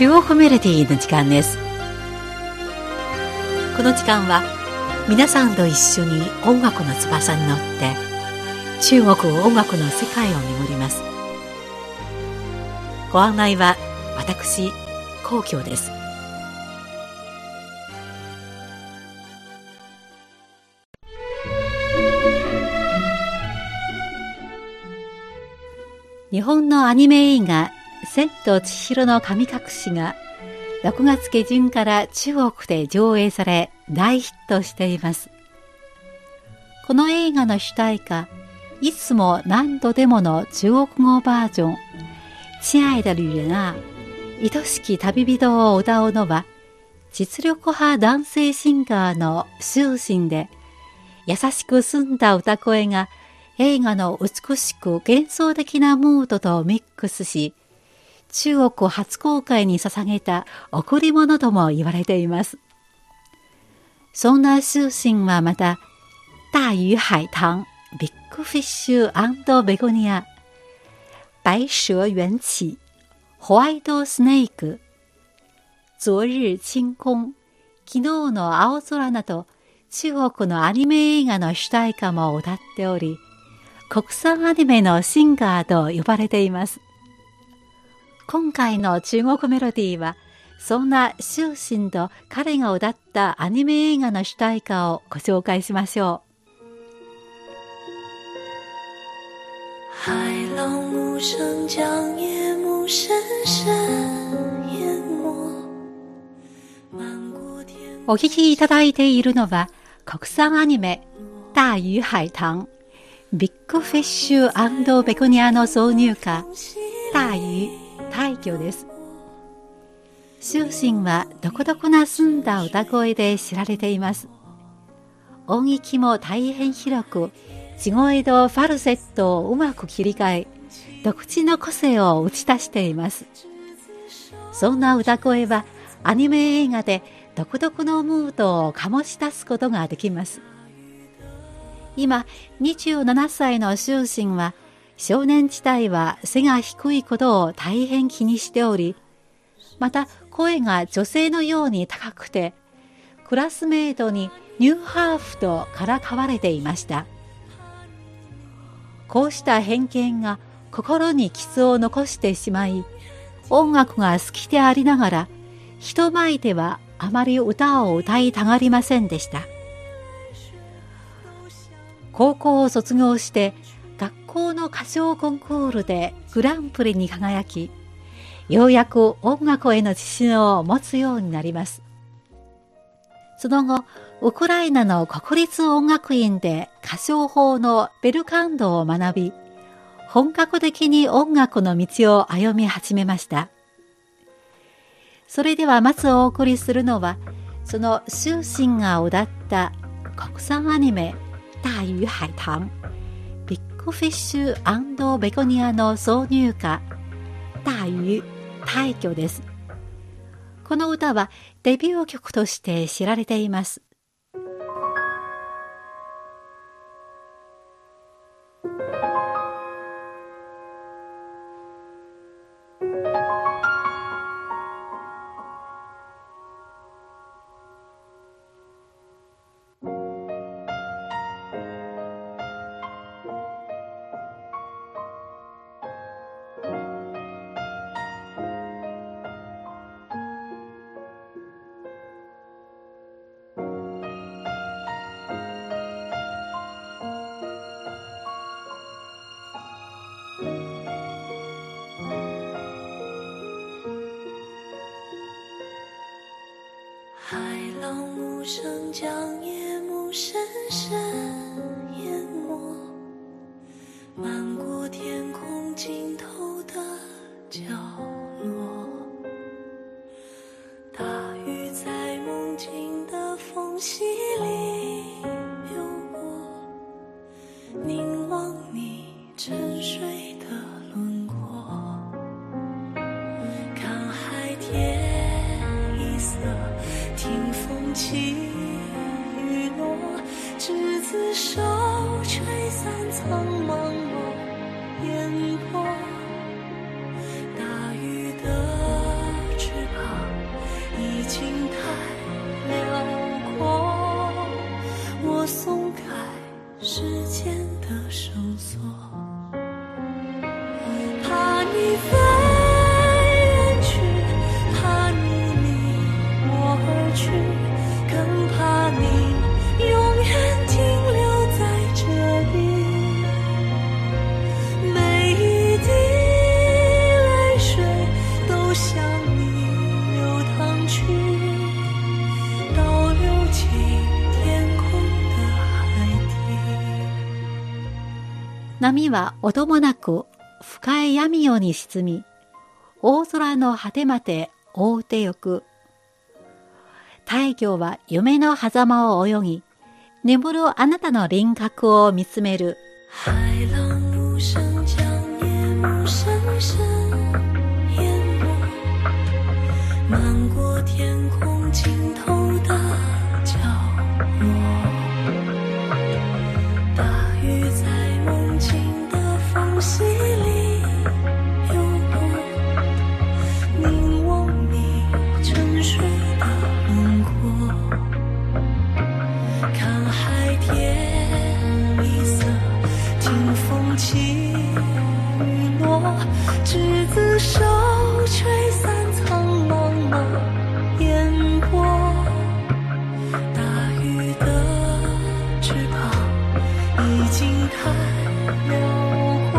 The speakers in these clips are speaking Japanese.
中国メロディーの時間ですこの時間は皆さんと一緒に音楽の翼に乗って中国音楽の世界を巡りますご案内は私皇居です日本のアニメ映画千と千尋の神隠しが6月下旬から中国で上映され大ヒットしています。この映画の主題歌、いつも何度でもの中国語バージョン、親愛的旅人あ、愛しき旅人を歌うのは、実力派男性シンガーの修心で、優しく澄んだ歌声が映画の美しく幻想的なムードとミックスし、中国初公開に捧げた贈り物とも言われています。そんな修心はまた、大魚海棠、ビッグフィッシュベゴニア、白蛇缘起、ホワイトスネーク、昨日晴空、昨日の青空など、中国のアニメ映画の主題歌も歌っており、国産アニメのシンガーと呼ばれています。今回の中国メロディーは、そんな終身と彼が歌ったアニメ映画の主題歌をご紹介しましょう。海浪无声将夜幕深深淹没。お聴きいただいているのは国産アニメ大魚海棠ビッグフィッシュベコニアの挿入歌大魚大魚です。終身はどこどこな澄んだ歌声で知られています。音域も大変広く、地声とファルセットをうまく切り替え、独自の個性を打ち出しています。そんな歌声はアニメ映画で独特のムードを醸し出すことができます。今、27歳の終身は少年時代は背が低いことを大変気にしており、また声が女性のように高くて、クラスメートにニューハーフとからかわれていました。こうした偏見が心に傷を残してしまい、音楽が好きでありながら、人前ではあまり歌を歌いたがりませんでした。高校を卒業して校の歌唱コンクールでグランプリに輝き、ようやく音楽への自信を持つようになります。その後、ウクライナの国立音楽院で歌唱法のベルカンドを学び、本格的に音楽の道を歩み始めました。それではまずお送りするのは、その終身が歌った国産アニメ大魚海棠クフィッシュベゴニアの挿入歌。大魚大魚です。この歌はデビュー曲として知られています。には音もなく深い闇夜に沈み、大空の果てまで覆うてゆく。太陽は夢の狭間を泳ぎ、眠るあなたの輪郭を見つめる。努力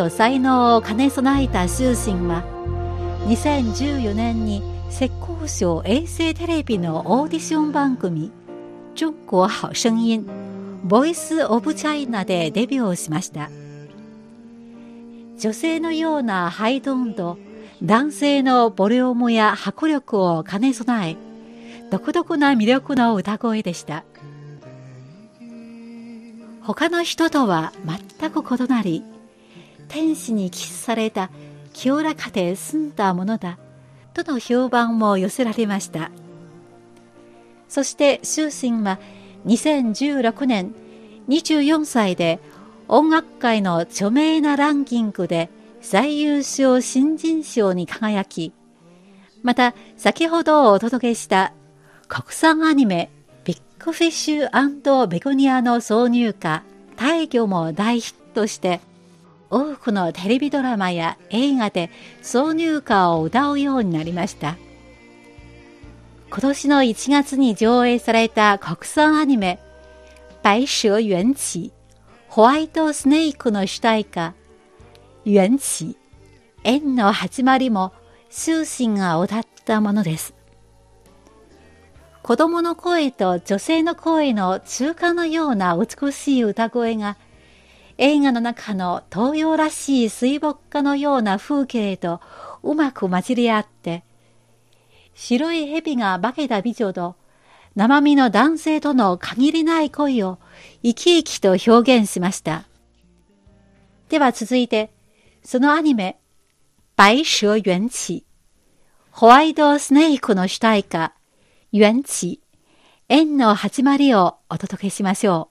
と才能を兼ね備えた終身は2014年に浙江省衛星テレビのオーディション番組「中国好声音ボイス・オブ・チャイナ」でデビューをしました。女性のようなハイトーンと男性のボリュームや迫力を兼ね備え独特な魅力の歌声でした。他の人とは全く異なり天使にキスされた清らかで澄んだものだとの評判も寄せられましたそして終身は2016年24歳で音楽界の著名なランキングで最優秀新人賞に輝きまた先ほどお届けした国産アニメビッグフィッシュベゴニアの挿入歌大魚も大ヒットして多くのテレビドラマや映画で挿入歌を歌うようになりました。今年の1月に上映された国産アニメ、白蛇缘起、ホワイトスネークの主題歌、缘起、縁の始まりも終身が歌ったものです。子供の声と女性の声の中間のような美しい歌声が映画の中の東洋らしい水墨画のような風景とうまく混じり合って白い蛇が化けた美女と生身の男性との限りない恋を生き生きと表現しました。では続いて、そのアニメ、白蛇缘起、ホワイトスネークの主題歌、缘起、縁の始まりをお届けしましょう。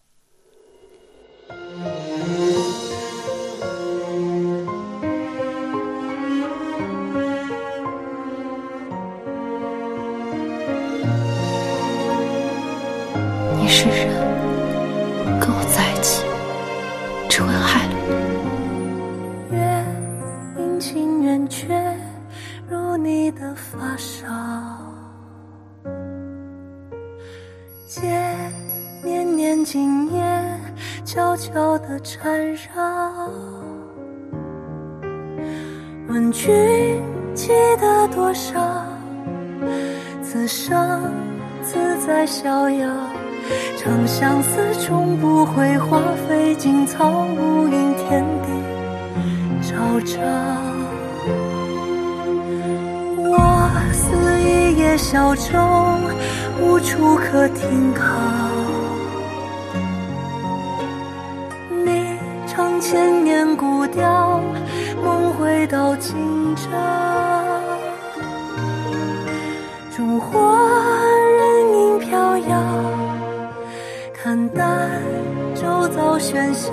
悄悄地缠绕，问君记得多少？此生自在逍遥，长相思终不会花费尽草，无垠天地昭昭。我似一叶小舟，无处可停靠。千年古调，梦回到今朝。烛火人影飘摇，看淡周遭喧嚣。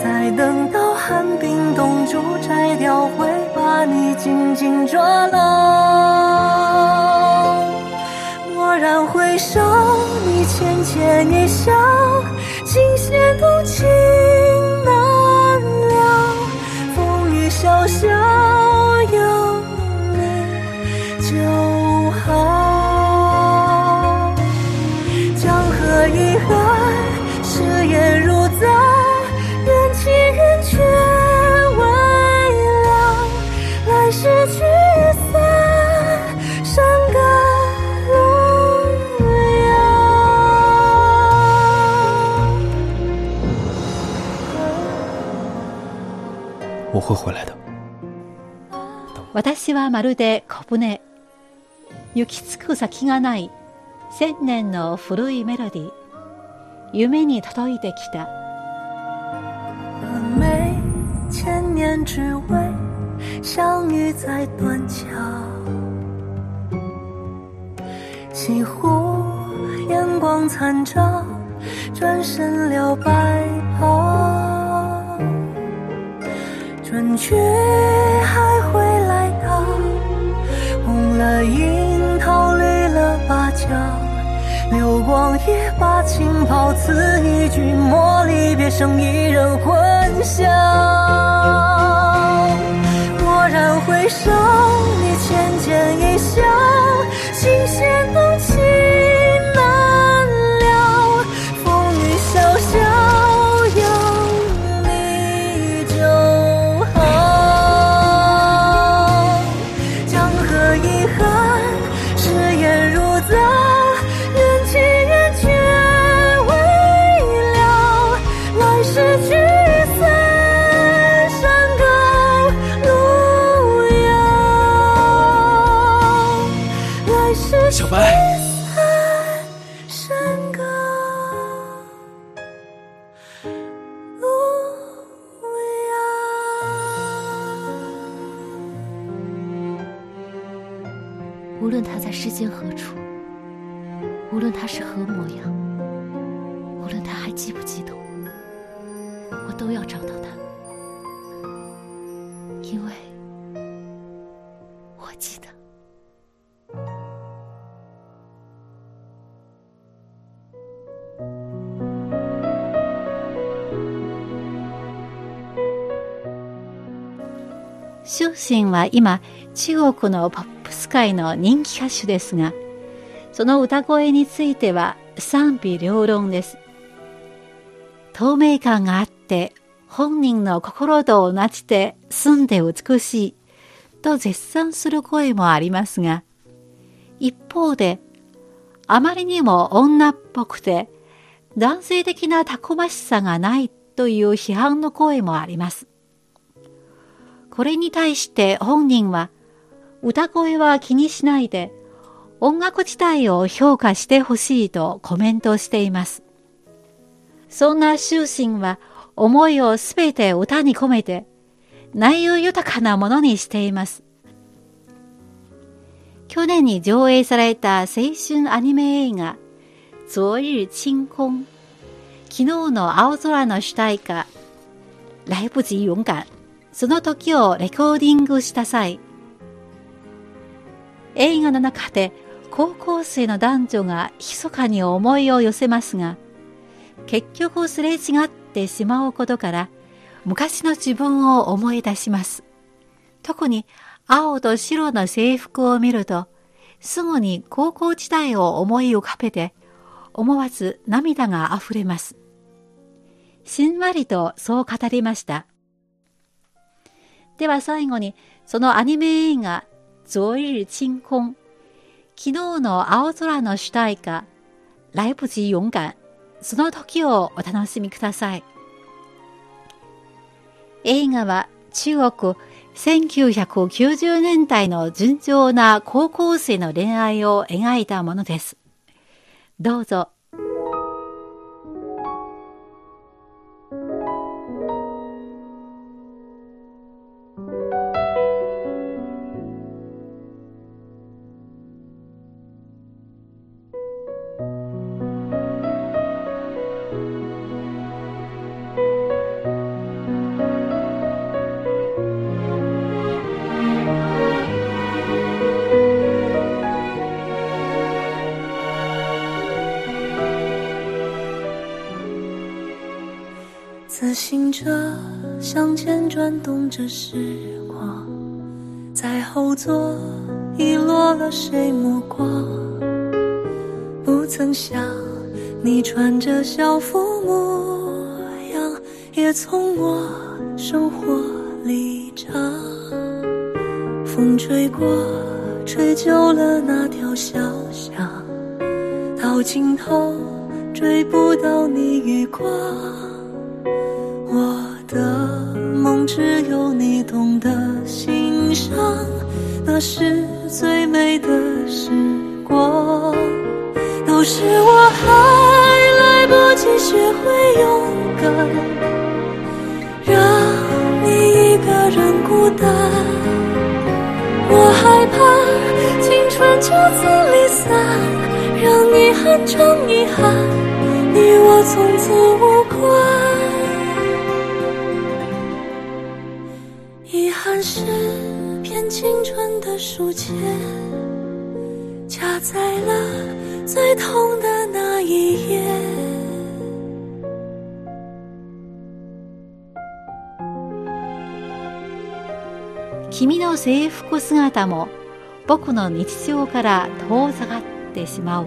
再等到寒冰冻住，摘掉会把你紧紧抓牢。蓦然回首，你浅浅一笑，琴弦动情。小有你就好，江河遗憾，誓言如凿，缘起缘却未了，来世聚散，山隔路遥。我会回来的。私はまるで小舟。行き着く先がない千年の古いメロディー。夢に届いてきた。美千年只为相遇在断桥。西湖阳光残照，转身了白流光也把情抛，此一句莫离别，剩一人混淆。蓦然回首，你浅浅一笑，琴弦我记得。修行は今中国のポップス界の人気歌手ですが、その歌声については賛否両論です。透明感があって、本人の心と同じで澄んで美しい、と絶賛する声もありますが、一方で、あまりにも女っぽくて、男性的なたくましさがないという批判の声もあります。これに対して本人は、歌声は気にしないで、音楽自体を評価してほしいとコメントしています。そんな終身は思いをすべて歌に込めて、内容豊かなものにしています。去年に上映された青春アニメ映画、昨日晴空。昨日の青空の主題歌、来不及勇敢。その時をレコーディングした際、映画の中で高校生の男女が密かに思いを寄せますが、結局すれ違ってしまうことから、昔の自分を思い出します。特に青と白の制服を見ると、すぐに高校時代を思い浮かべて、思わず涙が溢れます。しんわりとそう語りました。では最後に、そのアニメ映画、昨日晴空、昨日の青空の主題歌、来不及勇敢、その時をお楽しみください。映画は中国1990年代の順調な高校生の恋愛を描いたものです。どうぞ向前转动着时光，在后座遗落了谁目光？不曾想你穿着校服模样，也从我生活里长。风吹过，吹旧了那条小巷，到尽头追不到你余光。只有你懂得欣赏，那是最美的时光。都是我还来不及学会勇敢，让你一个人孤单。我害怕青春就此离散，让遗憾成遗憾，你我从此无关。是片青春的书签，夹在了最痛的那一页。君の制服姿も僕の日常から遠ざかってしまう。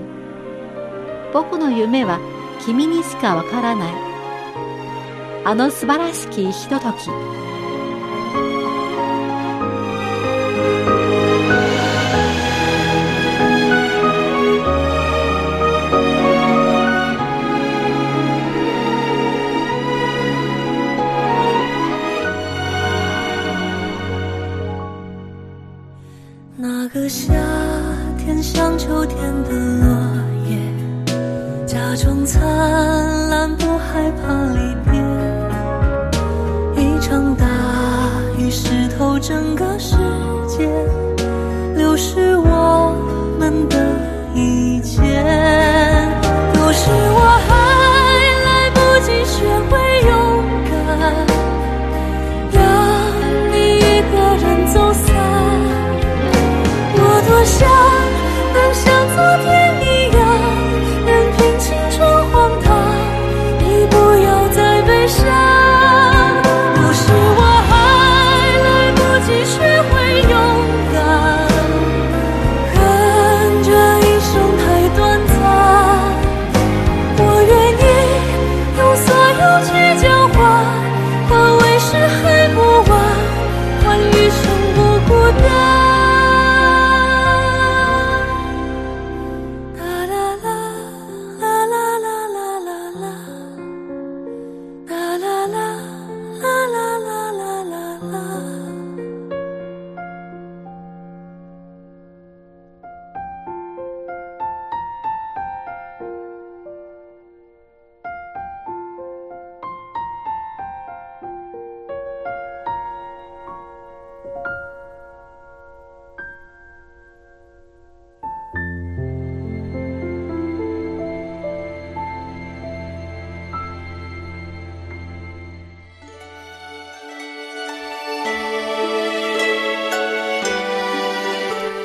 僕の夢は君にしかわからない。あの素晴らしきひととき。夏天像秋天的落叶，假装灿烂，不害怕离别。一场大雨湿透整个世界，流失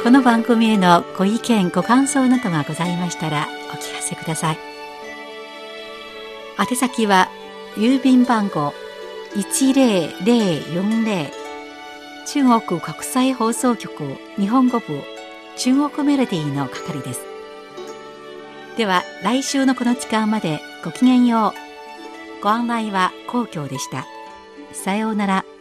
この番組へのご意見ご感想などがございましたらお聞かせください。宛先は郵便番号10040中国国際放送局日本語部中国メロディーの係です。では来週のこの時間までごきげんよう。ご案内は皇居でした。さようなら。